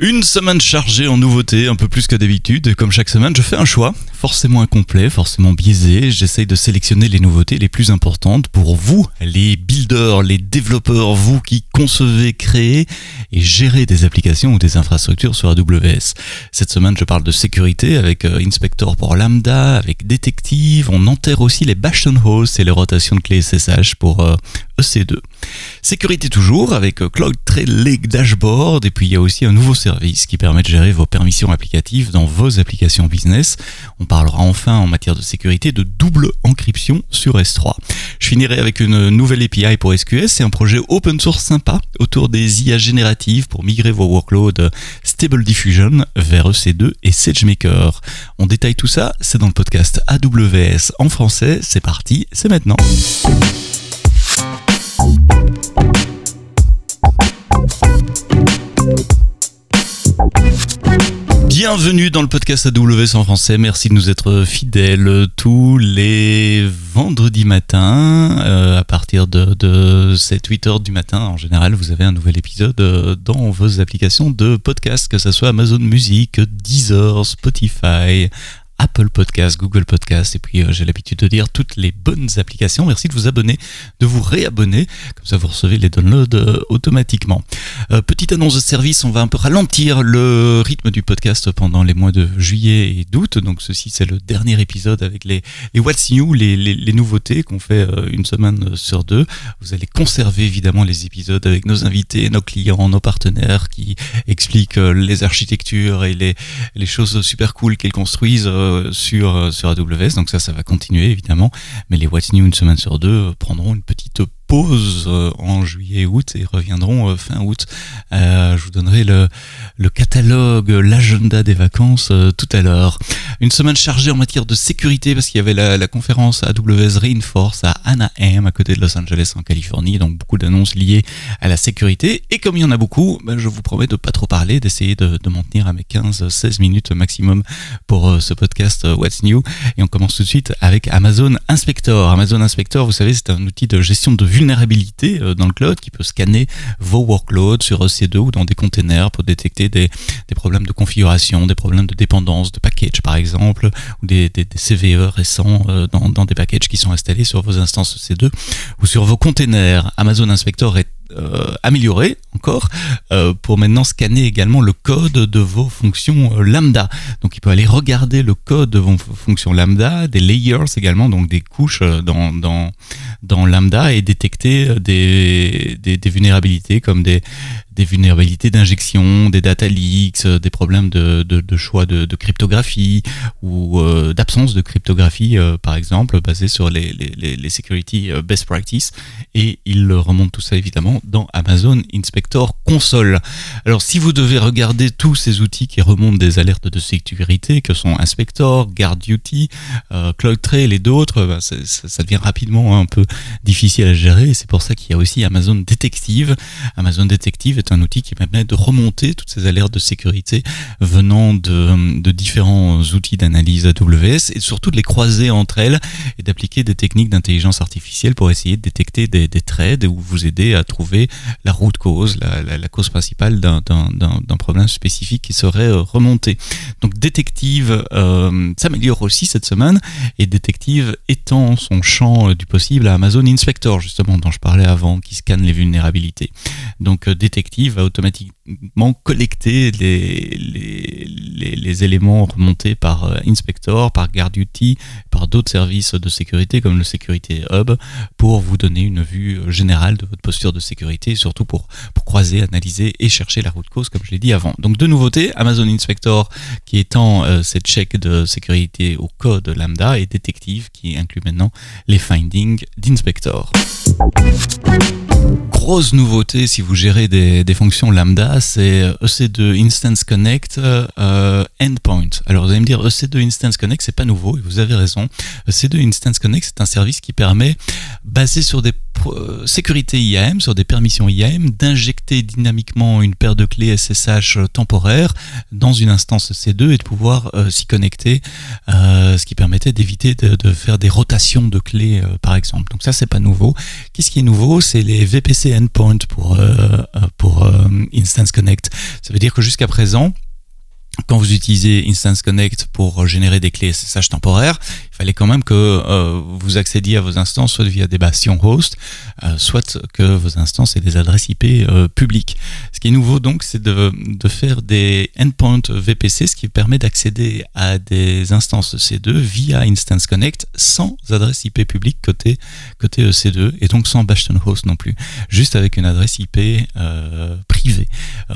Une semaine chargée en nouveautés, un peu plus que d'habitude. Comme chaque semaine, je fais un choix, forcément incomplet, forcément biaisé. J'essaye de sélectionner les nouveautés les plus importantes pour vous, les builders, les développeurs, vous qui concevez, créez et gérez des applications ou des infrastructures sur AWS. Cette semaine, je parle de sécurité avec euh, Inspector pour Lambda, avec Detective. On enterre aussi les Bastion Hosts et les rotations de clés SSH pour EC2. Euh, e sécurité toujours avec euh, Cloud Trail Lake Dashboard et puis il y a aussi un nouveau service qui permet de gérer vos permissions applicatives dans vos applications business. On parlera enfin en matière de sécurité de double encryption sur S3. Je finirai avec une nouvelle API pour SQS, c'est un projet open source sympa autour des IA génératives pour migrer vos workloads Stable Diffusion vers EC2 et SageMaker. On détaille tout ça, c'est dans le podcast AWS en français, c'est parti, c'est maintenant. Bienvenue dans le podcast AWS en français. Merci de nous être fidèles tous les vendredis matins euh, à partir de, de 7-8 heures du matin. En général, vous avez un nouvel épisode euh, dans vos applications de podcast, que ce soit Amazon Music, Deezer, Spotify, Apple Podcast, Google Podcast, et puis euh, j'ai l'habitude de dire toutes les bonnes applications. Merci de vous abonner, de vous réabonner, comme ça vous recevez les downloads euh, automatiquement. Euh, petite annonce de service, on va un peu ralentir le rythme du podcast pendant les mois de juillet et d'août. Donc ceci c'est le dernier épisode avec les, What's New, les, nouveautés qu'on fait une semaine sur deux. Vous allez conserver évidemment les épisodes avec nos invités, nos clients, nos partenaires qui expliquent les architectures et les, les choses super cool qu'ils construisent sur, euh, sur AWS. Donc ça, ça va continuer évidemment. Mais les What's New une semaine sur deux prendront une petite pause euh, en juillet août et reviendront fin août. je vous donnerai le, catalogue, l'agenda des vacances tout à l'heure. Une semaine chargée en matière de sécurité parce qu'il y avait la, conférence AWS Reinforce à Anaheim à côté de Los Angeles en Californie. Donc beaucoup d'annonces liées à la sécurité. Et comme il y en a beaucoup, ben, je vous promets de pas trop parler, d'essayer de, de m'en tenir à mes 15-16 minutes maximum pour ce podcast euh, What's New. Et on commence tout de suite avec Amazon Inspector. Amazon Inspector, vous savez, c'est un outil de gestion de vulnérabilité euh, dans le cloud qui peut scanner vos workloads sur EC2 ou dans des containers pour détecter des, problèmes de configuration, des problèmes de dépendance de package par exemple, ou des, des, CVE récents euh, dans, dans des packages qui sont installés sur vos instances EC2 ou sur vos containers. Amazon Inspector est euh, améliorer encore euh, pour maintenant scanner également le code de vos fonctions euh, lambda. Donc il peut aller regarder le code de vos fonctions lambda, des layers également, donc des couches dans, dans, dans lambda et détecter des, vulnérabilités comme des, vulnérabilités d'injection, des data leaks, euh, des problèmes de, choix de, cryptographie ou euh, d'absence de cryptographie, euh, par exemple, basé sur les, les, les security best practices. Et il remonte tout ça évidemment dans Amazon Inspector Console. Alors si vous devez regarder tous ces outils qui remontent des alertes de sécurité, que sont Inspector, Guard Duty, euh, CloudTrail et d'autres, bah, ça, devient rapidement un peu difficile à gérer. C'est pour ça qu'il y a aussi Amazon Detective. Amazon Detective est un outil qui permet de remonter toutes ces alertes de sécurité venant de, de différents outils d'analyse AWS et surtout de les croiser entre elles et d'appliquer des techniques d'intelligence artificielle pour essayer de détecter des, des trades ou vous aider à trouver la route cause, la, cause principale d'un problème spécifique qui serait euh, remonté. Donc Détective euh, s'améliore aussi cette semaine et Détective étend son champ euh, du possible à Amazon Inspector justement dont je parlais avant qui scanne les vulnérabilités. Donc euh, Détective va automatiquement collecter les, éléments remontés par euh, Inspector, par GuardDuty, par d'autres services de sécurité comme le Security Hub pour vous donner une vue euh, générale de votre posture de sécurité surtout pour, croiser, analyser et chercher la route cause comme je l'ai dit avant. Donc deux nouveautés, Amazon Inspector qui étend cette check de sécurité au code lambda et Detective qui inclut maintenant les findings d'Inspector grosse nouveauté si vous gérez des, fonctions lambda, c'est EC2 Instance Connect euh, Endpoint. Alors vous allez me dire EC2 Instance Connect, c'est pas nouveau, et vous avez raison. EC2 Instance Connect, c'est un service qui permet, basé sur des euh, sécurité IAM, sur des permissions IAM, d'injecter dynamiquement une paire de clés SSH temporaire dans une instance C2 et de pouvoir euh, s'y connecter, euh, ce qui permettait d'éviter de, de, faire des rotations de clés, par exemple. Donc ça, c'est pas nouveau. Qu'est-ce qui est nouveau? C'est les VPC endpoint pour, pour Instance Connect. Ça veut dire que jusqu'à présent, quand vous utilisez Instance Connect pour générer des clés SSH temporaires, fallait quand même que euh, vous accédiez à vos instances soit via des bastions host, euh, soit que vos instances aient des adresses IP euh, publiques. Ce qui est nouveau donc, c'est de, faire des endpoints VPC, ce qui permet d'accéder à des instances C2 via Instance Connect sans adresse IP publique côté, côté EC2 et donc sans bastion host non plus, juste avec une adresse IP privée.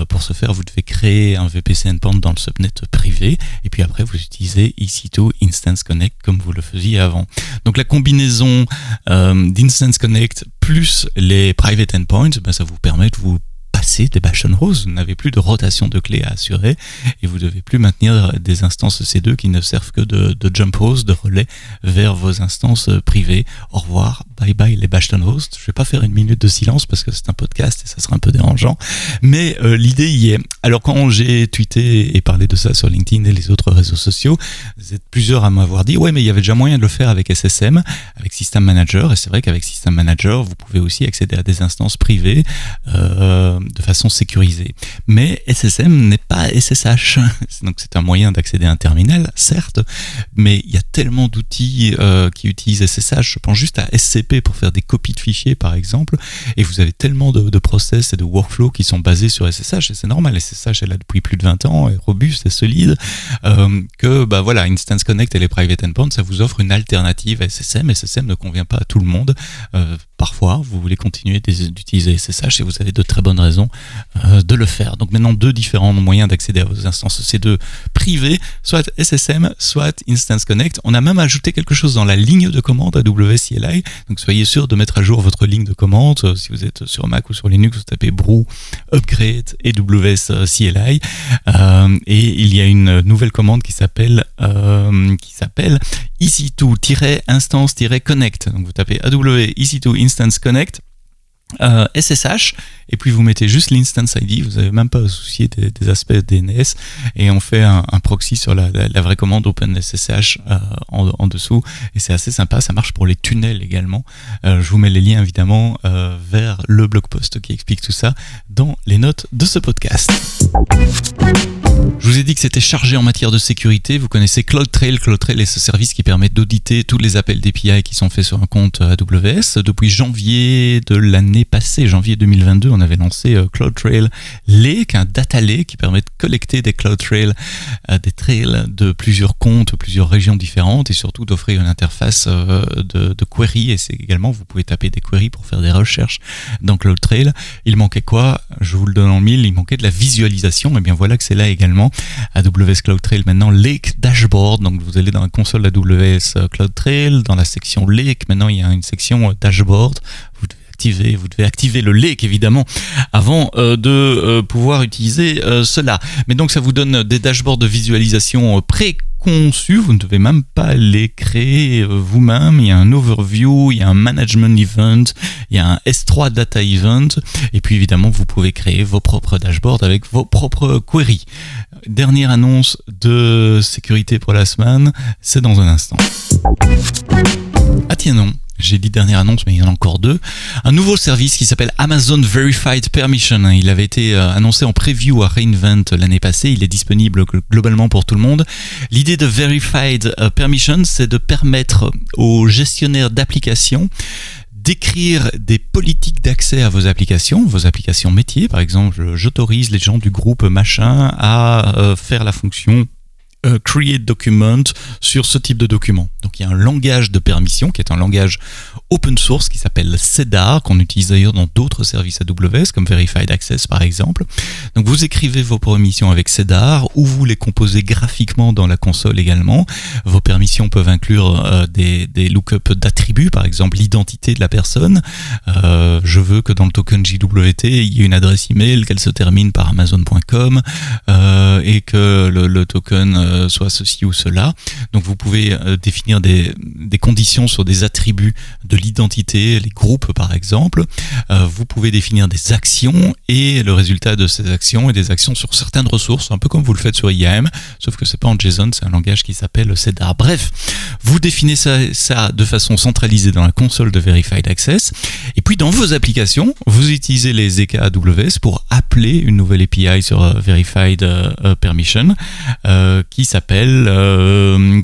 pour ce faire, vous devez créer un VPC endpoint dans le subnet privé et puis après vous utilisez EC2 Instance Connect comme vous le faisiez avant. Donc la combinaison euh, d'Instance Connect plus les private endpoints, ben, ça vous permet de vous passer des Bastion Rose. Vous n'avez plus de rotation de clés à assurer et vous devez plus maintenir des instances C2 qui ne servent que de, jump host, de relais vers vos instances privées. Au revoir, bye bye les Bastion Host. Je vais pas faire une minute de silence parce que c'est un podcast et ça sera un peu dérangeant, mais euh, l'idée y est. Alors quand j'ai tweeté et parlé de ça sur LinkedIn et les autres réseaux sociaux, vous êtes plusieurs à m'avoir dit ouais mais il y avait déjà moyen de le faire avec SSM, avec System Manager et c'est vrai qu'avec System Manager vous pouvez aussi accéder à des instances privées. Euh, de façon sécurisée. Mais SSM n'est pas SSH. Donc c'est un moyen d'accéder à un terminal, certes, mais il y a tellement d'outils euh, qui utilisent SSH. Je pense juste à SCP pour faire des copies de fichiers, par exemple, et vous avez tellement de, process et de workflows qui sont basés sur SSH, et c'est normal, SSH est là depuis plus de 20 ans, est robuste et solide, euh, que bah voilà, Instance Connect et les private endpoints, ça vous offre une alternative à SSM. SSM ne convient pas à tout le monde. Euh, parfois, vous voulez continuer d'utiliser SSH et vous avez de très bonnes raisons euh, de le faire. Donc maintenant deux différents moyens d'accéder à vos instances C2 privées, soit SSM, soit Instance Connect. On a même ajouté quelque chose dans la ligne de commande AWS CLI. Donc soyez sûr de mettre à jour votre ligne de commande. Euh, si vous êtes sur Mac ou sur Linux, vous tapez brew upgrade AWS CLI. Euh, et il y a une nouvelle commande qui s'appelle qui s'appelle EC2-instance-connect. Donc vous tapez AWS EC2 Instance Connect SSH euh, et puis vous mettez juste l'instance ID, vous n'avez même pas à soucier des, aspects DNS et on fait un, proxy sur la, vraie commande OpenSSH euh, en, dessous et c'est assez sympa, ça marche pour les tunnels également. Euh, je vous mets les liens évidemment vers le blog post qui explique tout ça dans les notes de ce podcast. Je vous ai dit que c'était chargé en matière de sécurité. Vous connaissez CloudTrail. CloudTrail est ce service qui permet d'auditer tous les appels d'API qui sont faits sur un compte AWS. Depuis janvier de l'année passée, janvier 2022, on avait lancé euh, CloudTrail Lake, un data lake qui permet de collecter des CloudTrail, euh, des trails de plusieurs comptes, plusieurs régions différentes et surtout d'offrir une interface euh, de, de query. Et c'est également, vous pouvez taper des queries pour faire des recherches dans CloudTrail. Il manquait quoi? Je vous le donne en mille. Il manquait de la visualisation. Et bien voilà que c'est là également AWS CloudTrail maintenant Lake Dashboard. Donc vous allez dans la console AWS CloudTrail, dans la section Lake, maintenant il y a une section euh, Dashboard. Vous devez activer, vous devez activer le Lake évidemment avant euh, de euh, pouvoir utiliser cela. Mais donc ça vous donne des dashboards de visualisation pré conçus, vous ne devez même pas les créer vous-même. Il y a un overview, il y a un management event, il y a un S3 data event, et puis évidemment vous pouvez créer vos propres dashboards avec vos propres queries dernière annonce de sécurité pour la semaine, c'est dans un instant. Ah tiens non, j'ai dit dernière annonce, mais il y en a encore deux. Un nouveau service qui s'appelle Amazon Verified Permission. Il avait été euh, annoncé en preview à Reinvent l'année passée. Il est disponible globalement pour tout le monde. L'idée de Verified euh, Permission, c'est de permettre aux gestionnaires d'applications d'écrire des politiques d'accès à vos applications, vos applications métiers. Par exemple, j'autorise les gens du groupe machin à euh, faire la fonction euh, create document sur ce type de document. Donc il y a un langage de permission qui est un langage open source qui s'appelle CEDAR, qu'on utilise d'ailleurs dans d'autres services AWS comme Verified Access par exemple. Donc vous écrivez vos permissions avec CEDAR ou vous les composez graphiquement dans la console également. Vos permissions peuvent inclure euh, des, lookups d'attributs, par exemple l'identité de la personne. Euh, je veux que dans le token JWT, il y ait une adresse email, qu'elle se termine par amazon.com. et que le, token soit ceci ou cela. Donc vous pouvez définir des, conditions sur des attributs de l'identité, les groupes par exemple. vous pouvez définir des actions et le résultat de ces actions et des actions sur certaines ressources, un peu comme vous le faites sur IAM, sauf que c'est pas en JSON, c'est un langage qui s'appelle CEDAR. Bref, vous définissez ça, de façon centralisée dans la console de Verified Access. Et puis dans vos applications, vous utilisez les EK AWS pour appeler une nouvelle API sur euh, Verified euh, euh, Permission qui s'appelle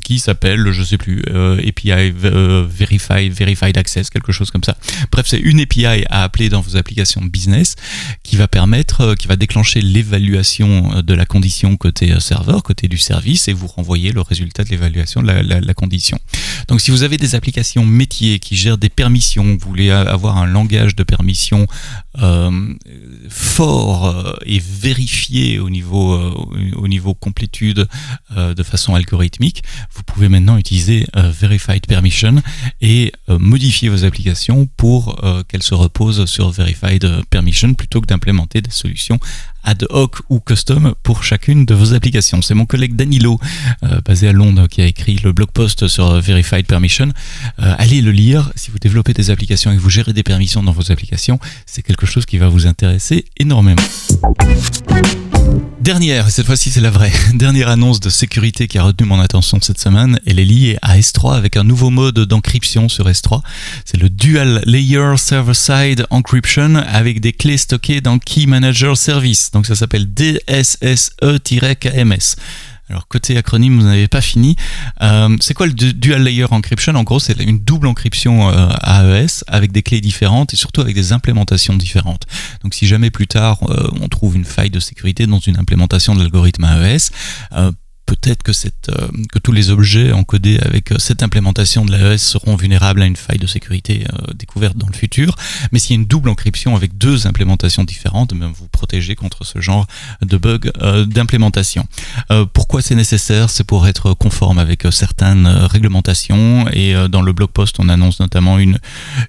qui s'appelle je sais plus API Verified Verified Access quelque chose comme ça. Bref, c'est une API à appeler dans vos applications business qui va permettre qui va déclencher l'évaluation de la condition côté serveur, côté du service et vous renvoyer le résultat de l'évaluation de la, condition. Donc si vous avez des applications métiers qui gèrent des permissions, vous voulez avoir un langage de permission euh, fort euh, et vérifié au niveau, euh, au niveau complétude de façon algorithmique, vous pouvez maintenant utiliser Verified Permission et modifier vos applications pour qu'elles se reposent sur Verified Permission plutôt que d'implémenter des solutions ad hoc ou custom pour chacune de vos applications. C'est mon collègue Danilo, basé à Londres, qui a écrit le blog post sur Verified Permission. allez le lire. Si vous développez des applications et que vous gérez des permissions dans vos applications, c'est quelque chose qui va vous intéresser énormément. Dernière, et cette fois-ci c'est la vraie, dernière annonce de sécurité qui a retenu mon attention cette semaine, elle est liée à S3 avec un nouveau mode d'encryption sur S3. C'est le Dual Layer Server-Side Encryption avec des clés stockées dans Key Manager Service. Donc ça s'appelle DSSE-KMS. Alors côté acronyme, vous n'avez pas fini. Euh, c'est quoi le dual layer encryption? En gros, c'est une double encryption euh, AES avec des clés différentes et surtout avec des implémentations différentes. Donc si jamais plus tard euh, on trouve une faille de sécurité dans une implémentation de l'algorithme AES, peut-être euh, que tous les objets encodés avec euh, cette implémentation de l'AES seront vulnérables à une faille de sécurité euh, découverte dans le futur. Mais s'il y a une double encryption avec deux implémentations différentes, même vous protégez contre ce genre de bug d'implémentation. pourquoi c'est nécessaire? C'est pour être conforme avec certaines réglementations et dans le blog post on annonce notamment une,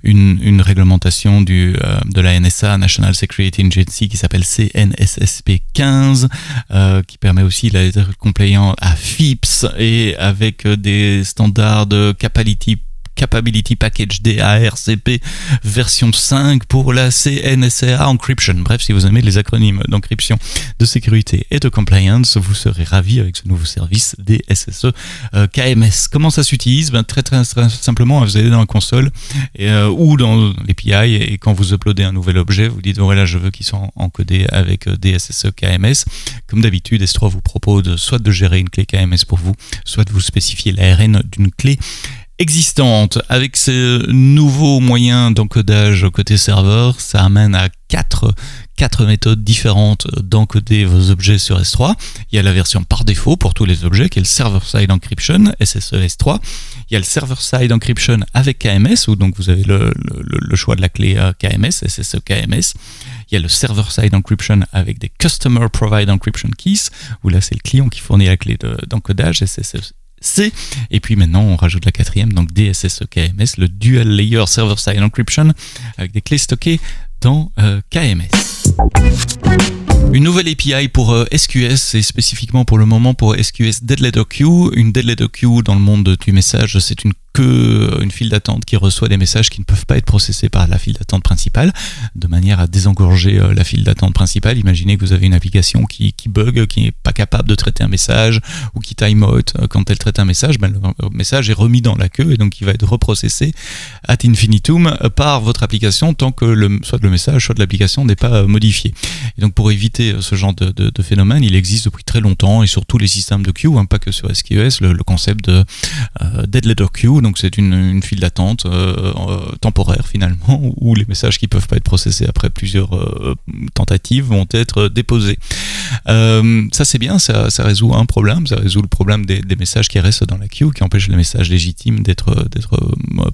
une, réglementation du, de la NSA, National Security Agency, qui s'appelle CNSSP 15, qui permet aussi d'être compliant à FIPS et avec euh, des standards de capability Capability Package DARCP version 5 pour la CNSA Encryption. Bref, si vous aimez les acronymes d'encryption, de sécurité et de compliance, vous serez ravi avec ce nouveau service DSSE euh, KMS. Comment ça s'utilise? Ben, très, très, simplement, vous allez dans la console euh, ou dans l'API et quand vous uploadez un nouvel objet, vous dites voilà, je veux qu'il soit encodé avec euh, DSSE KMS. Comme d'habitude, S3 vous propose soit de gérer une clé KMS pour vous, soit de vous spécifier l'ARN d'une clé existante. Avec ces nouveaux moyens d'encodage côté serveur, ça amène à quatre, quatre méthodes différentes d'encoder vos objets sur S3. Il y a la version par défaut pour tous les objets qui est le Server-Side Encryption, SSE S3. Il y a le Server-Side Encryption avec KMS, où donc vous avez le, choix de la clé euh, KMS, SSE KMS. Il y a le Server-Side Encryption avec des Customer Provide Encryption Keys, où là c'est le client qui fournit la clé d'encodage, SSE Et puis maintenant, on rajoute la quatrième, donc DSS KMS, le Dual Layer Server Side Encryption, avec des clés stockées dans euh, KMS. Une nouvelle API pour SQS euh, et spécifiquement pour le moment pour SQS Dead Letter Queue. Une Dead Letter Queue dans le monde du message, c'est une que euh, une file d'attente qui reçoit des messages qui ne peuvent pas être processés par la file d'attente principale, de manière à désengorger euh, la file d'attente principale. Imaginez que vous avez une application qui, bug, qui n'est pas capable de traiter un message ou qui time out quand elle traite un message, ben, le message est remis dans la queue et donc il va être reprocessé ad infinitum par votre application tant que le, soit le message, soit l'application n'est pas modifié. Donc pour éviter euh, ce genre de, phénomène, il existe depuis très longtemps et sur tous les systèmes de queue, hein, pas que sur SQS, le, concept de euh, dead letter queue. Donc c'est une, file d'attente euh, temporaire finalement où les messages qui peuvent pas être processés après plusieurs tentatives vont être déposés. ça c'est bien, ça, résout un problème, ça résout le problème des, messages qui restent dans la queue, qui empêchent les messages légitimes d'être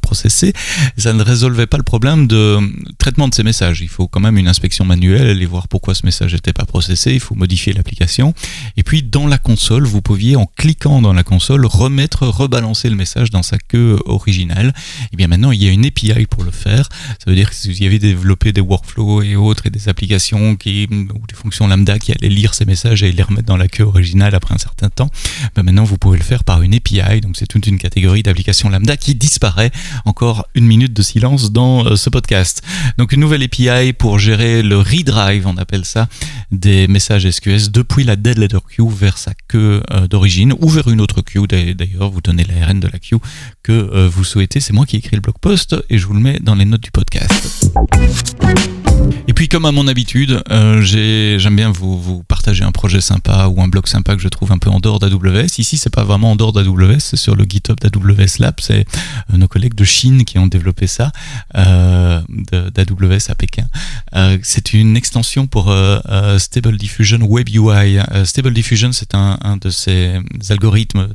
processés. Ça ne résolvait pas le problème de traitement de ces messages. Il faut quand même une inspection manuelle et voir pourquoi ce message est n'était pas processé, il faut modifier l'application. Et puis dans la console, vous pouviez en cliquant dans la console remettre, rebalancer le message dans sa queue originale. Et bien maintenant, il y a une API pour le faire. Ça veut dire que si vous y avez développé des workflows et autres et des applications qui, ou des fonctions lambda qui allaient lire ces messages et les remettre dans la queue originale après un certain temps, ben maintenant vous pouvez le faire par une API. Donc c'est toute une catégorie d'applications lambda qui disparaît. Encore une minute de silence dans euh, ce podcast. Donc une nouvelle API pour gérer le redrive, on appelle ça, des messages SQS depuis la dead letter queue vers sa queue euh, d'origine ou vers une autre queue. D'ailleurs, vous donnez l'ARN de la queue que euh, vous souhaitez. C'est moi qui ai écrit le blog post et je vous le mets dans les notes du podcast. Et puis comme à mon habitude, euh, j'aime bien vous, partager un projet sympa ou un blog sympa que je trouve un peu en dehors d'AWS. Ici, c'est pas vraiment en dehors d'AWS, c'est sur le GitHub d'AWS Lab. C'est euh, nos collègues de Chine qui ont développé ça, euh, d'AWS à Pékin. C'est une extension pour Stable Diffusion Web UI. Stable Diffusion, c'est un, de ces algorithmes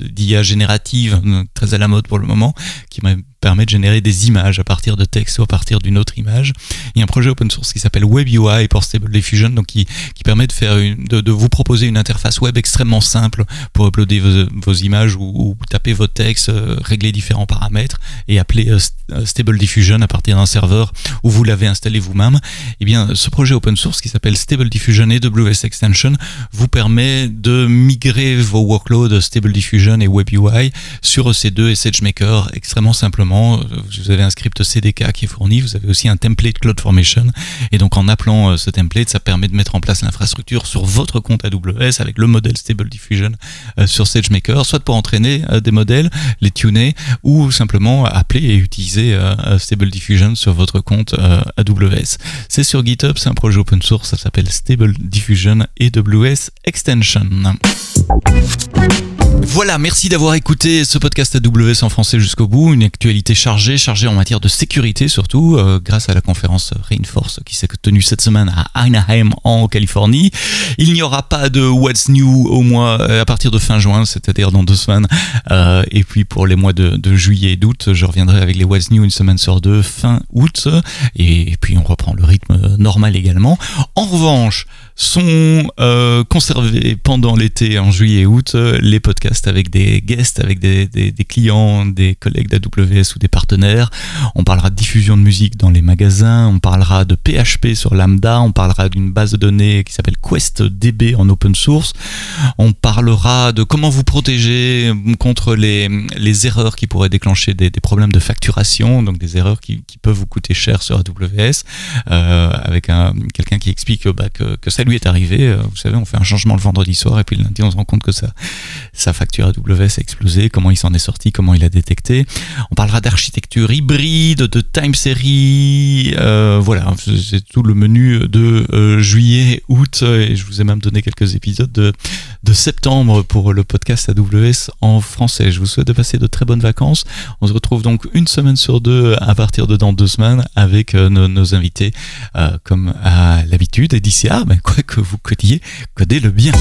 d'IA générative, très à la mode pour le moment, qui permet de générer des images à partir de texte ou à partir d'une autre image. Il y a un projet open source qui s'appelle Web UI pour Stable Diffusion, donc qui, permet de faire une, de, vous proposer une interface web extrêmement simple pour uploader vos, images ou, taper vos textes, euh, régler différents paramètres et appeler euh, euh Stable Diffusion à partir d'un serveur où vous l'avez installé vous-même. Eh bien, ce projet open source qui s'appelle Stable Diffusion AWS Extension vous permet de migrer vos workloads Stable Diffusion et Web UI sur EC2 et SageMaker extrêmement simplement vous avez un script CDK qui est fourni, vous avez aussi un template CloudFormation. Et donc en appelant euh, ce template, ça permet de mettre en place l'infrastructure sur votre compte AWS avec le modèle Stable Diffusion euh, sur SageMaker, soit pour entraîner euh, des modèles, les tuner, ou simplement appeler et utiliser Stable Diffusion sur votre compte AWS. C'est sur GitHub, c'est un projet open source, ça s'appelle Stable Diffusion AWS Extension. Voilà, merci d'avoir écouté ce podcast AWS en français jusqu'au bout. Une actualité chargée, chargée en matière de sécurité surtout, euh, grâce à la conférence Reinforce qui s'est tenue cette semaine à Anaheim en Californie. Il n'y aura pas de What's New au mois euh, à partir de fin juin, c'est-à-dire dans deux semaines. Euh, et puis pour les mois de, de juillet et d'août, je reviendrai avec les What's New une semaine sur deux fin août. Et, et puis on reprend le rythme normal également. En revanche, sont euh, conservés pendant l'été en juillet et août les podcasts avec des guests, avec des, des, clients, des collègues d'AWS ou des partenaires. On parlera de diffusion de musique dans les magasins, on parlera de PHP sur Lambda, on parlera d'une base de données qui s'appelle QuestDB en open source. On parlera de comment vous protéger contre les, les erreurs qui pourraient déclencher des, problèmes de facturation, donc des erreurs qui, qui peuvent vous coûter cher sur AWS, euh, avec quelqu'un qui explique bah, que, que ça lui est arrivé. Euh, vous savez, on fait un changement le vendredi soir et puis le lundi, on se rend compte que ça, sa facture AWS a explosé, comment il s'en est sorti, comment il a détecté. On parlera d'architecture hybride, de time series. Euh, voilà, c'est tout le menu de euh, juillet, août et je vous ai même donné quelques épisodes de, septembre pour le podcast AWS en français. Je vous souhaite de passer de très bonnes vacances. On se retrouve donc une semaine sur deux à partir de dans deux semaines avec nos, invités comme à l'habitude. Et d'ici là, ben, que vous codiez, codez le bien.